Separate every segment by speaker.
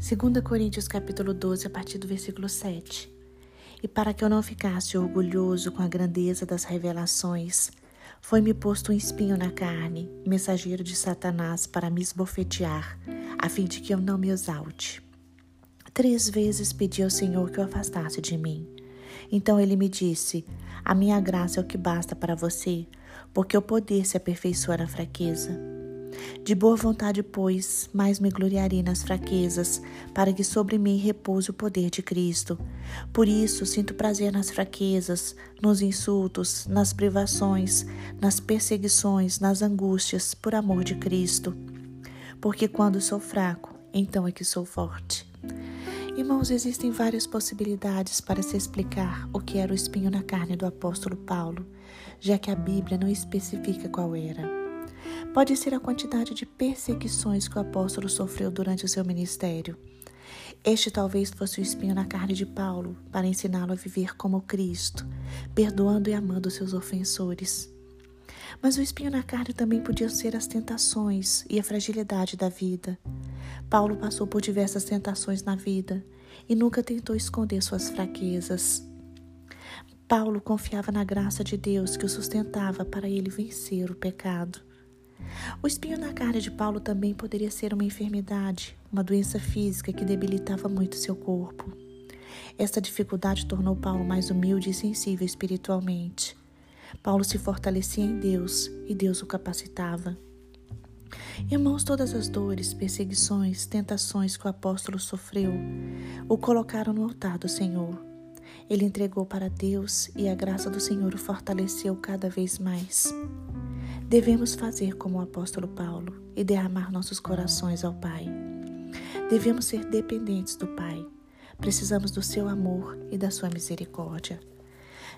Speaker 1: 2 Coríntios capítulo 12, a partir do versículo 7. E para que eu não ficasse orgulhoso com a grandeza das revelações, foi-me posto um espinho na carne, mensageiro de Satanás para me esbofetear, a fim de que eu não me exalte. Três vezes pedi ao Senhor que o afastasse de mim. Então ele me disse: A minha graça é o que basta para você, porque o poder se aperfeiçoa na fraqueza. De boa vontade, pois, mais me gloriarei nas fraquezas, para que sobre mim repouse o poder de Cristo. Por isso, sinto prazer nas fraquezas, nos insultos, nas privações, nas perseguições, nas angústias, por amor de Cristo. Porque quando sou fraco, então é que sou forte. Irmãos, existem várias possibilidades para se explicar o que era o espinho na carne do apóstolo Paulo, já que a Bíblia não especifica qual era. Pode ser a quantidade de perseguições que o apóstolo sofreu durante o seu ministério. Este talvez fosse o espinho na carne de Paulo para ensiná-lo a viver como Cristo, perdoando e amando seus ofensores. Mas o espinho na carne também podia ser as tentações e a fragilidade da vida. Paulo passou por diversas tentações na vida e nunca tentou esconder suas fraquezas. Paulo confiava na graça de Deus que o sustentava para ele vencer o pecado. O espinho na carne de Paulo também poderia ser uma enfermidade, uma doença física que debilitava muito seu corpo. Esta dificuldade tornou Paulo mais humilde e sensível espiritualmente. Paulo se fortalecia em Deus e Deus o capacitava. Irmãos, todas as dores, perseguições, tentações que o apóstolo sofreu o colocaram no altar do Senhor. Ele entregou para Deus e a graça do Senhor o fortaleceu cada vez mais. Devemos fazer como o apóstolo Paulo e derramar nossos corações ao Pai. Devemos ser dependentes do Pai. Precisamos do seu amor e da sua misericórdia.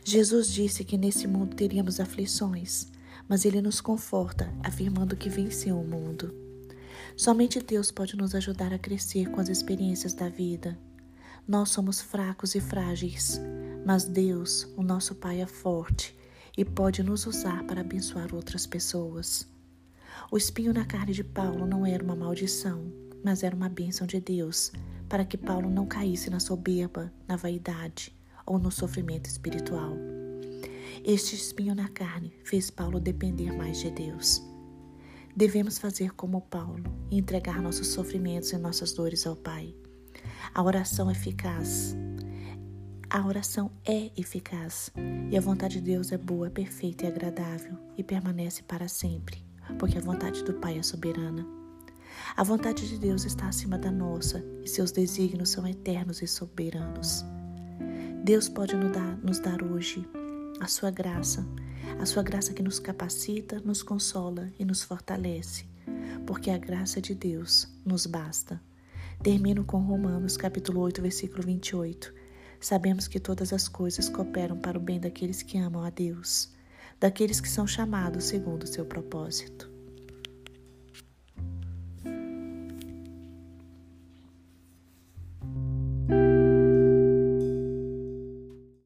Speaker 1: Jesus disse que nesse mundo teríamos aflições, mas ele nos conforta, afirmando que venceu o mundo. Somente Deus pode nos ajudar a crescer com as experiências da vida. Nós somos fracos e frágeis, mas Deus, o nosso Pai, é forte e pode nos usar para abençoar outras pessoas. O espinho na carne de Paulo não era uma maldição, mas era uma bênção de Deus, para que Paulo não caísse na soberba, na vaidade ou no sofrimento espiritual. Este espinho na carne fez Paulo depender mais de Deus. Devemos fazer como Paulo e entregar nossos sofrimentos e nossas dores ao Pai. A oração eficaz a oração é eficaz e a vontade de Deus é boa, perfeita e agradável e permanece para sempre, porque a vontade do Pai é soberana. A vontade de Deus está acima da nossa e seus desígnios são eternos e soberanos. Deus pode nos dar, nos dar hoje a sua graça, a sua graça que nos capacita, nos consola e nos fortalece, porque a graça de Deus nos basta. Termino com Romanos capítulo 8, versículo 28 Sabemos que todas as coisas cooperam para o bem daqueles que amam a Deus, daqueles que são chamados segundo o seu propósito.